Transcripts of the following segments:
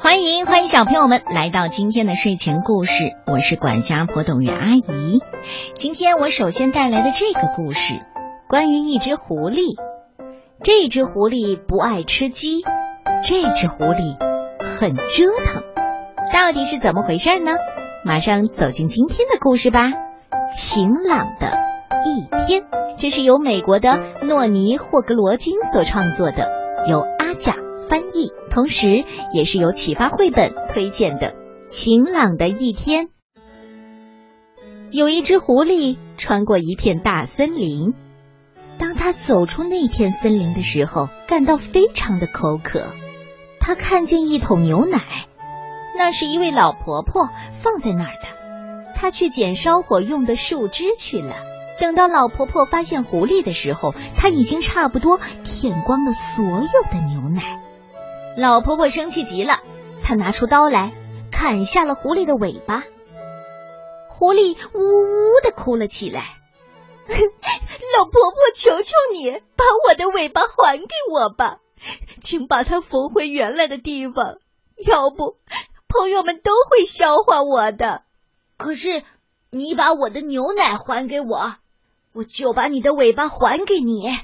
欢迎欢迎小朋友们来到今天的睡前故事，我是管家婆董月阿姨。今天我首先带来的这个故事，关于一只狐狸。这只狐狸不爱吃鸡，这只狐狸很折腾，到底是怎么回事呢？马上走进今天的故事吧。晴朗的一天，这是由美国的诺尼霍格罗金所创作的，由翻译，同时也是由启发绘本推荐的。晴朗的一天，有一只狐狸穿过一片大森林。当他走出那片森林的时候，感到非常的口渴。他看见一桶牛奶，那是一位老婆婆放在那儿的。他去捡烧火用的树枝去了。等到老婆婆发现狐狸的时候，他已经差不多舔光了所有的牛奶。老婆婆生气极了，她拿出刀来砍下了狐狸的尾巴。狐狸呜呜的哭了起来。老婆婆，求求你把我的尾巴还给我吧，请把它缝回原来的地方，要不朋友们都会笑话我的。可是你把我的牛奶还给我，我就把你的尾巴还给你。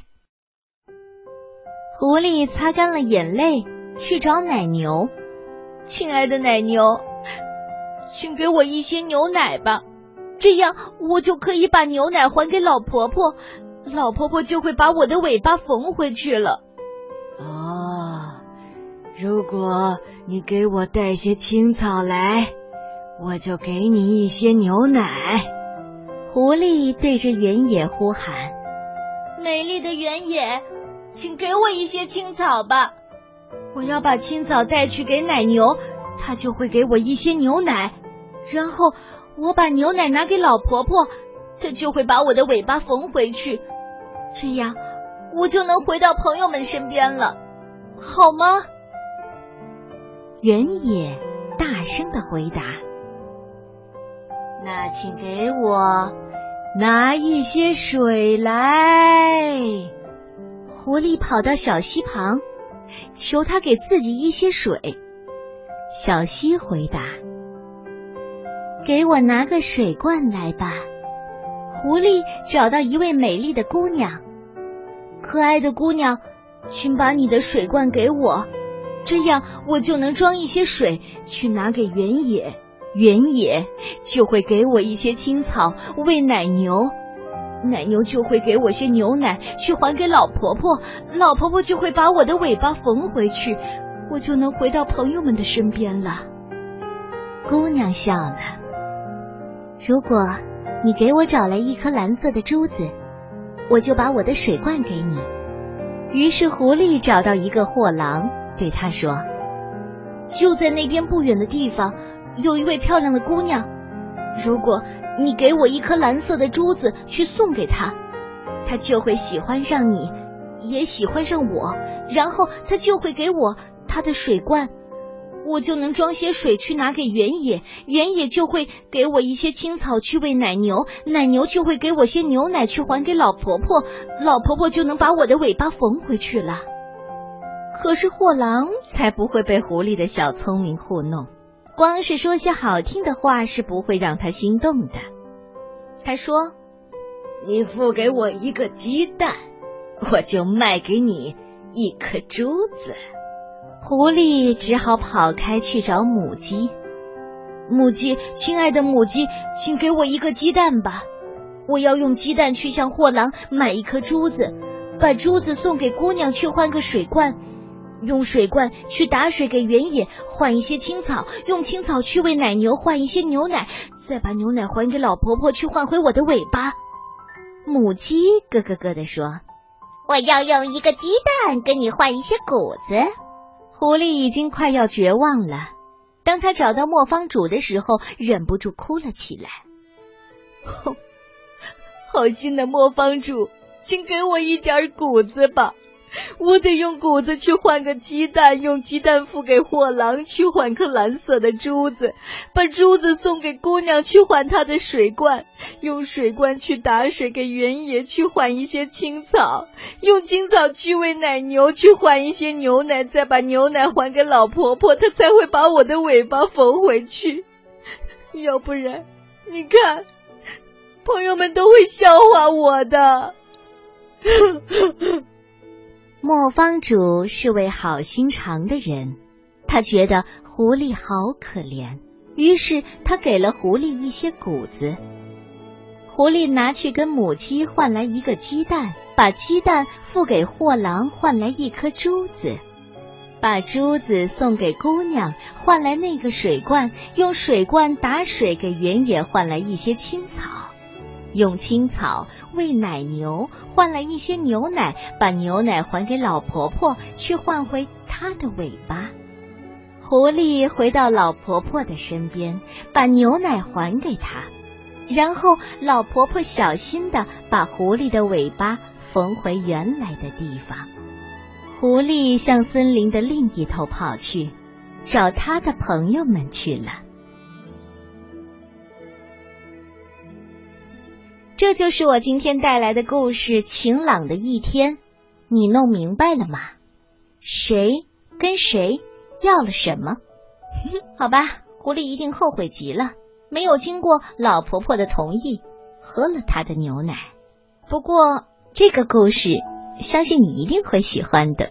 狐狸擦干了眼泪，去找奶牛。亲爱的奶牛，请给我一些牛奶吧。这样我就可以把牛奶还给老婆婆，老婆婆就会把我的尾巴缝回去了。哦，如果你给我带些青草来，我就给你一些牛奶。狐狸对着原野呼喊：“美丽的原野，请给我一些青草吧！我要把青草带去给奶牛，它就会给我一些牛奶，然后。”我把牛奶拿给老婆婆，她就会把我的尾巴缝回去，这样我就能回到朋友们身边了，好吗？原野大声的回答：“那请给我拿一些水来。”狐狸跑到小溪旁，求他给自己一些水。小溪回答。给我拿个水罐来吧。狐狸找到一位美丽的姑娘，可爱的姑娘，请把你的水罐给我，这样我就能装一些水去拿给原野，原野就会给我一些青草喂奶牛，奶牛就会给我些牛奶去还给老婆婆，老婆婆就会把我的尾巴缝回去，我就能回到朋友们的身边了。姑娘笑了。如果你给我找来一颗蓝色的珠子，我就把我的水罐给你。于是狐狸找到一个货郎，对他说：“就在那边不远的地方，有一位漂亮的姑娘。如果你给我一颗蓝色的珠子去送给他，他就会喜欢上你，也喜欢上我，然后他就会给我他的水罐。”我就能装些水去拿给原野，原野就会给我一些青草去喂奶牛，奶牛就会给我些牛奶去还给老婆婆，老婆婆就能把我的尾巴缝回去了。可是货郎才不会被狐狸的小聪明糊弄，光是说些好听的话是不会让他心动的。他说：“你付给我一个鸡蛋，我就卖给你一颗珠子。”狐狸只好跑开去找母鸡。母鸡，亲爱的母鸡，请给我一个鸡蛋吧！我要用鸡蛋去向货郎买一颗珠子，把珠子送给姑娘去换个水罐，用水罐去打水给原野换一些青草，用青草去喂奶牛换一些牛奶，再把牛奶还给老婆婆去换回我的尾巴。母鸡咯咯咯地说：“我要用一个鸡蛋跟你换一些谷子。”狐狸已经快要绝望了。当他找到磨坊主的时候，忍不住哭了起来。好心的磨坊主，请给我一点谷子吧！我得用谷子去换个鸡蛋，用鸡蛋付给货郎去换颗蓝色的珠子，把珠子送给姑娘去换她的水罐，用水罐去打水给原野去换一些青草，用青草去喂奶牛去换一些牛奶，再把牛奶还给老婆婆，她才会把我的尾巴缝回去。要不然，你看，朋友们都会笑话我的。磨坊主是位好心肠的人，他觉得狐狸好可怜，于是他给了狐狸一些谷子。狐狸拿去跟母鸡换来一个鸡蛋，把鸡蛋付给货郎换来一颗珠子，把珠子送给姑娘换来那个水罐，用水罐打水给原野换来一些青草。用青草喂奶牛，换来一些牛奶，把牛奶还给老婆婆，去换回她的尾巴。狐狸回到老婆婆的身边，把牛奶还给她，然后老婆婆小心的把狐狸的尾巴缝回原来的地方。狐狸向森林的另一头跑去，找他的朋友们去了。这就是我今天带来的故事《晴朗的一天》，你弄明白了吗？谁跟谁要了什么？好吧，狐狸一定后悔极了，没有经过老婆婆的同意，喝了她的牛奶。不过这个故事，相信你一定会喜欢的。